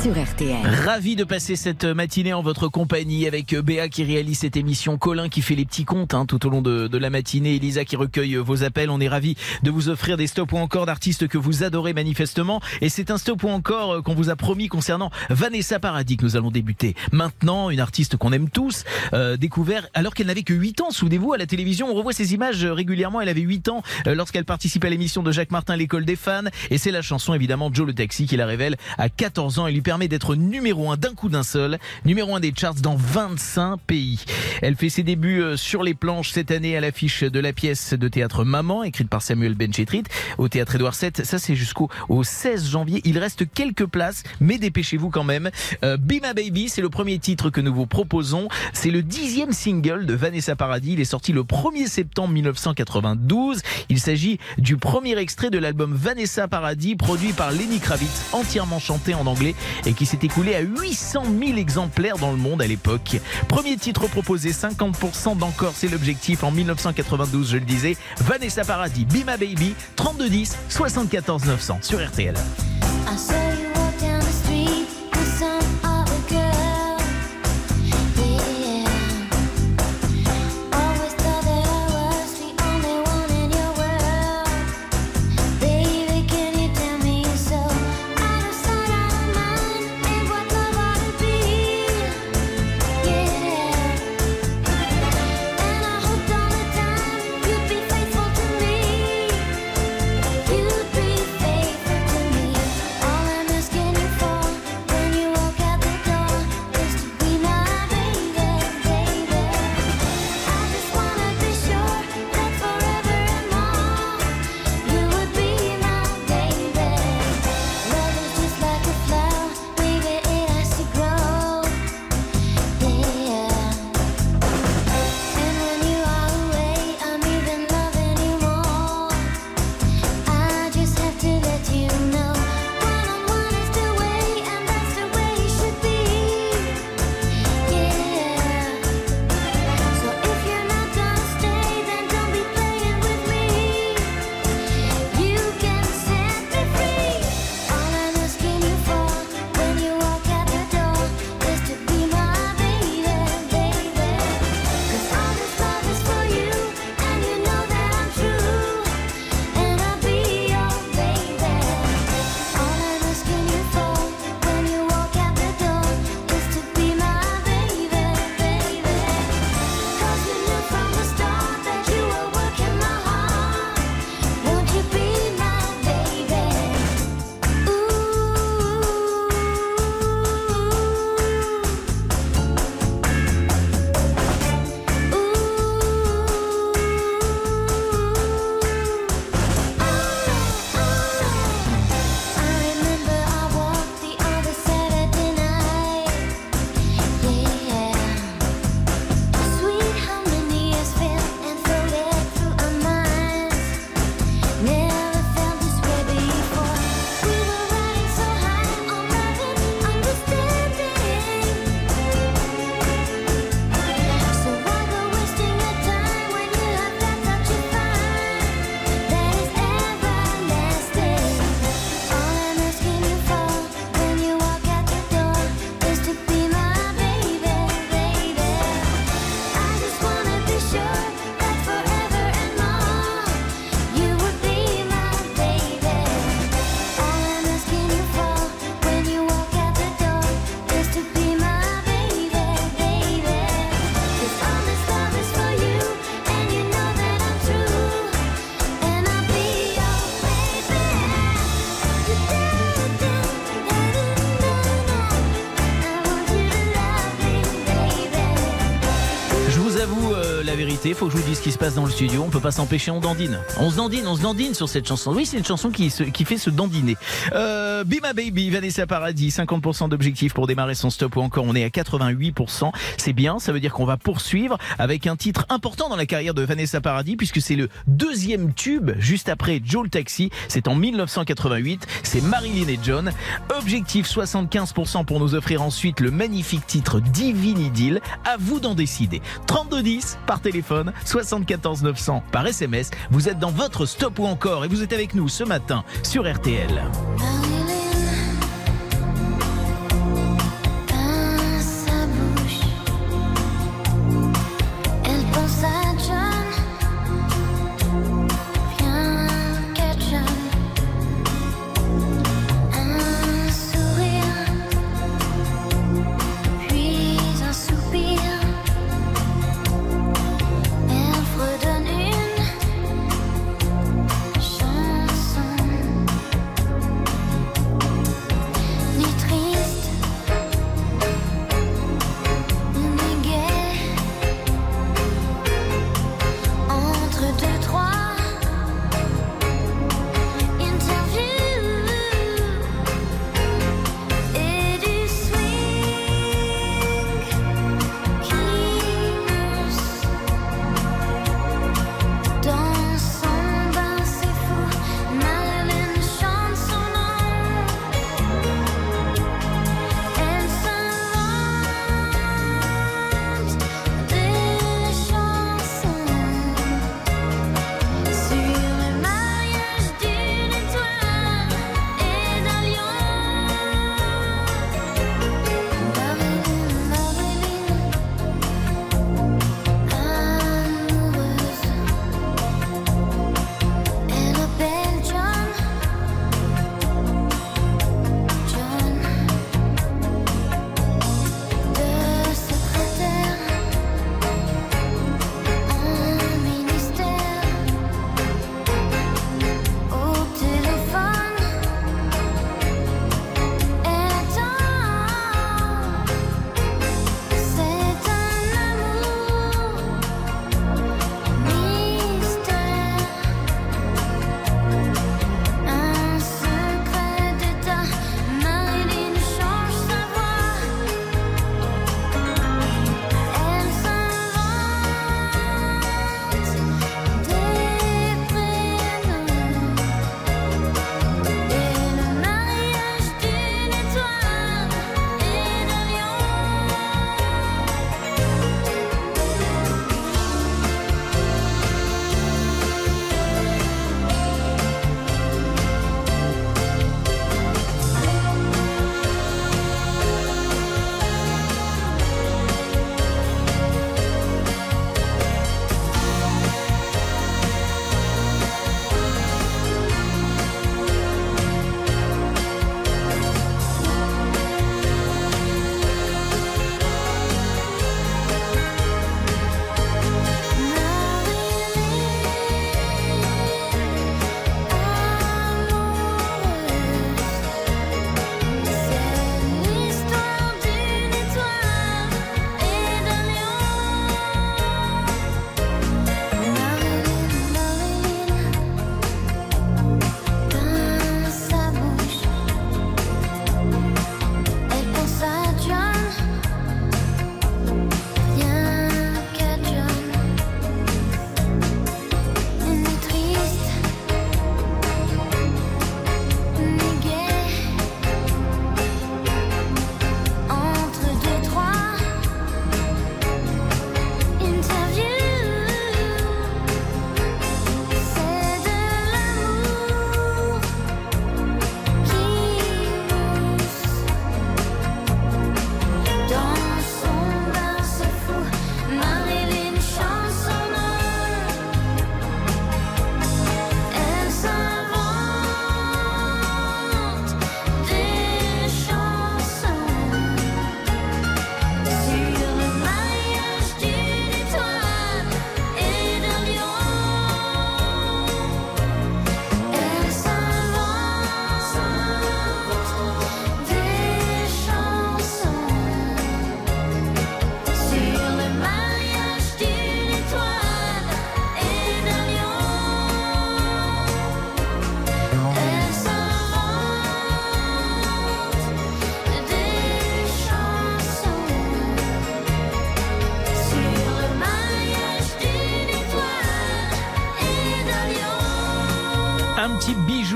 B: sur RTL.
C: Ravi de passer cette matinée en votre compagnie avec Béa qui réalise cette émission, Colin qui fait les petits comptes hein, tout au long de, de, la matinée, Elisa qui recueille vos appels. On est ravi de vous offrir des stops ou encore d'artistes que vous adorez manifestement. Et c'est un stop ou encore qu'on vous a promis concernant Vanessa Paradis que nous allons débuter. Maintenant, une artiste qu'on aime tous, euh, découvert alors qu'elle n'avait que 8 ans. Souvenez-vous, à la télévision, on revoit ces images régulièrement. Elle avait 8 ans euh, lorsqu'elle participait à l'émission de Jacques Martin, l'école des fans. Et c'est la chanson évidemment Joe le Taxi qui la révèle à 14 ans permet d'être numéro 1 d'un coup d'un seul, numéro 1 des charts dans 25 pays. Elle fait ses débuts euh, sur les planches cette année à l'affiche de la pièce de théâtre Maman, écrite par Samuel Benchetrit, au théâtre Édouard VII. Ça, c'est jusqu'au au 16 janvier. Il reste quelques places, mais dépêchez-vous quand même. Euh, Be My Baby, c'est le premier titre que nous vous proposons. C'est le dixième single de Vanessa Paradis. Il est sorti le 1er septembre 1992. Il s'agit du premier extrait de l'album Vanessa Paradis, produit par Lenny Kravitz, entièrement chanté en anglais et qui s'est écoulé à 800 000 exemplaires dans le monde à l'époque. Premier titre proposé, 50% d'encore, c'est l'objectif en 1992, je le disais. Vanessa Paradis, Be My Baby, 3210 74 900 sur RTL. Faut ce qui se passe dans le studio. On peut pas s'empêcher, on dandine. On se dandine, on se dandine sur cette chanson. Oui, c'est une chanson qui, fait se dandiner. Euh, Be My Baby, Vanessa Paradis, 50% d'objectifs pour démarrer son stop ou encore on est à 88%. C'est bien, ça veut dire qu'on va poursuivre avec un titre important dans la carrière de Vanessa Paradis puisque c'est le deuxième tube juste après Joe Taxi. C'est en 1988. C'est Marilyn et John. Objectif 75% pour nous offrir ensuite le magnifique titre Divine Idyll. À vous d'en décider. 3210 par téléphone, 74 900 par SMS. Vous êtes dans votre stop ou encore et vous êtes avec nous ce matin sur RTL.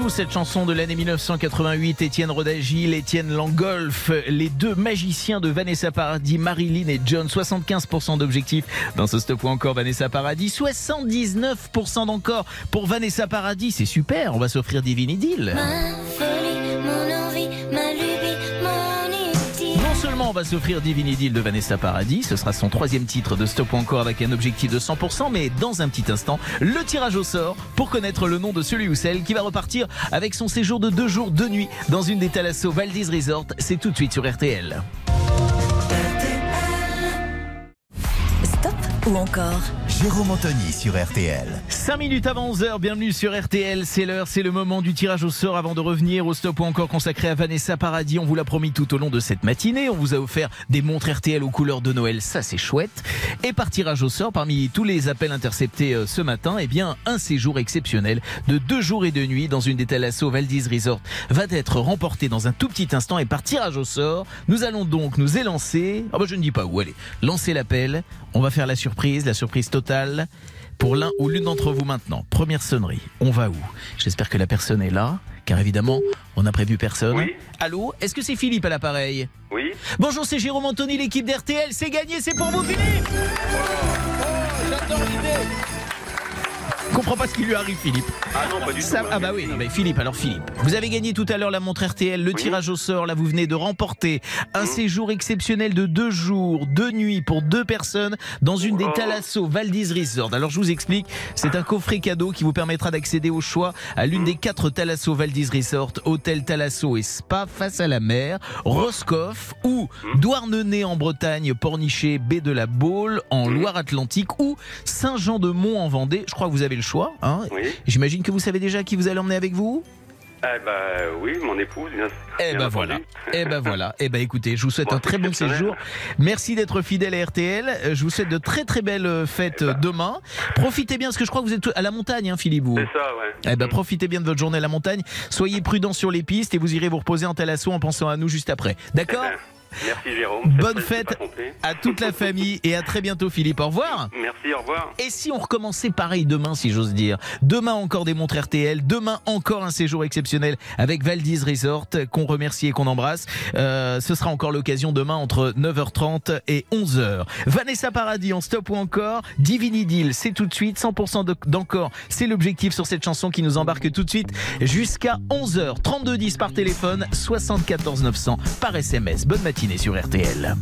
C: Cette chanson de l'année 1988. Étienne Rodagil, Étienne Langolf, les deux magiciens de Vanessa Paradis, Marilyn et John. 75% d'objectifs dans ce stop ou encore Vanessa Paradis. 79% d'encore pour Vanessa Paradis. C'est super, on va s'offrir Divine Idyll. S'offrir Divine Idyll de Vanessa Paradis, ce sera son troisième titre de Stop encore avec un objectif de 100%, mais dans un petit instant, le tirage au sort pour connaître le nom de celui ou celle qui va repartir avec son séjour de deux jours, deux nuits dans une des Thalasso Valdez Resort. C'est tout de suite sur RTL.
B: Ou encore.
A: Jérôme Anthony sur RTL.
C: 5 minutes avant 11h, bienvenue sur RTL, c'est l'heure, c'est le moment du tirage au sort avant de revenir au stop ou encore consacré à Vanessa Paradis. On vous l'a promis tout au long de cette matinée, on vous a offert des montres RTL aux couleurs de Noël, ça c'est chouette. Et par tirage au sort, parmi tous les appels interceptés euh, ce matin, eh bien un séjour exceptionnel de deux jours et deux nuits dans une des Thalasso Valdez Resort va être remporté dans un tout petit instant. Et par tirage au sort, nous allons donc nous élancer, ah bah je ne dis pas où, allez, lancer l'appel, on va faire la surprise, la surprise totale pour l'un ou l'une d'entre vous maintenant. Première sonnerie, on va où? J'espère que la personne est là, car évidemment, on n'a prévu personne.
J: Oui.
C: Allô Est-ce que c'est Philippe à l'appareil?
J: Oui.
C: Bonjour, c'est Jérôme Anthony, l'équipe d'RTL, c'est gagné, c'est pour vous Philippe comprends pas ce qui lui arrive Philippe.
J: Ah non, pas du
C: Ça-
J: tout.
C: ah bah oui, non, mais Philippe, alors Philippe, vous avez gagné tout à l'heure la montre RTL, le tirage au sort, là vous venez de remporter un séjour exceptionnel de deux jours, deux nuits pour deux personnes dans une des Thalasso Valdez Resort. Alors je vous explique, c'est un coffret cadeau qui vous permettra d'accéder au choix à l'une des quatre Thalasso Valdez Resort, hôtel Thalasso et spa face à la mer, Roscoff ou Douarnenez en Bretagne, Pornichet, baie de la Baule en Loire-Atlantique ou Saint-Jean-de-Mont en Vendée. Je crois que vous avez le choix. Hein
J: Oui.
C: J'imagine que vous savez déjà qui vous allez emmener avec vous
J: Eh bah oui, mon épouse, bien
C: Eh ben voilà. Eh ben voilà. Eh ben écoutez, je vous souhaite un très bon séjour. Merci d'être fidèle à RTL. Je vous souhaite de très très belles euh, fêtes
J: ben.
C: euh, demain. Profitez bien, parce que je crois que vous êtes à la montagne, hein, Philippe. vous.
J: C'est ça, ouais.
C: Eh ben profitez bien de votre journée à la montagne. Soyez prudents sur les pistes et vous irez vous reposer en talasso en pensant à nous juste après. D'accord?
J: Merci Jérôme.
C: Bonne fête à toute la famille et à très bientôt, Philippe. Au revoir.
J: Merci, au revoir.
C: Et si on recommençait pareil demain, si j'ose dire? Demain encore des montres RTL, demain encore un séjour exceptionnel avec Valdez Resort, qu'on remercie et qu'on embrasse. Euh, ce sera encore l'occasion demain entre 9h30 et 11h. Vanessa Paradis en stop ou encore Divine Idyll, c'est tout de suite 100% de- d'encore. C'est l'objectif sur cette chanson qui nous embarque tout de suite jusqu'à 11h. 32 10 par téléphone, 74 900 par SMS. Bonne matinée sur RTL.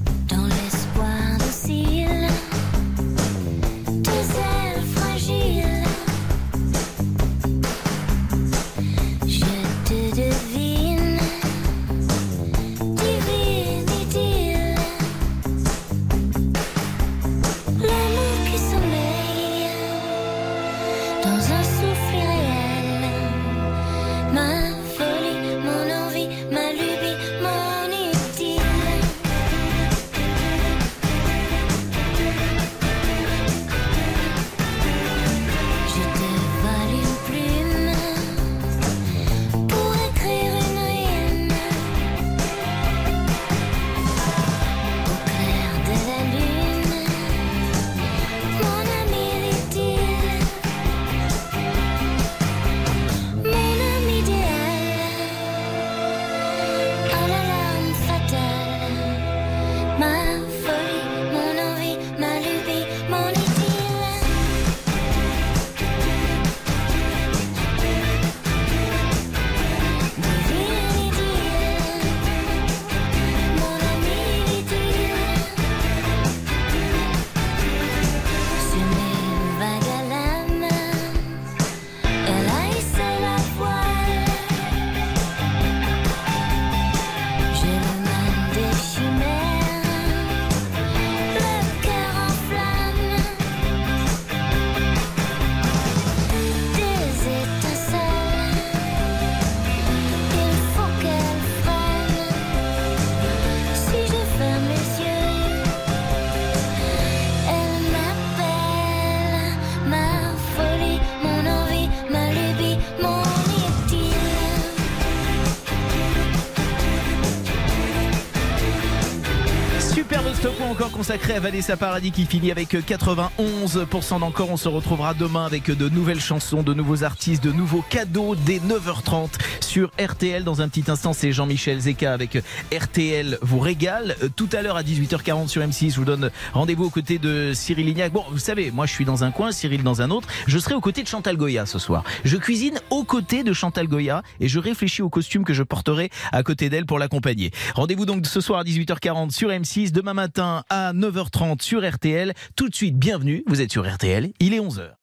C: Consacré à Vanessa Paradis qui finit avec 91% d'encore. On se retrouvera demain avec de nouvelles chansons, de nouveaux artistes, de nouveaux cadeaux dès 9h30 sur RTL. Dans un petit instant, c'est Jean-Michel Zeka avec RTL vous régale. Euh, Tout à l'heure à 18h40 sur M6, je vous donne rendez-vous aux côtés de Cyril Lignac. Bon, vous savez, moi je suis dans un coin, Cyril dans un autre. Je serai aux côtés de Chantal Goya ce soir. Je cuisine aux côtés de Chantal Goya et je réfléchis au costume que je porterai à côté d'elle pour l'accompagner. Rendez-vous donc ce soir à 18h40 sur M6, demain matin à 9h30 sur RTL. Tout de suite, bienvenue, vous êtes sur RTL, il est 11h.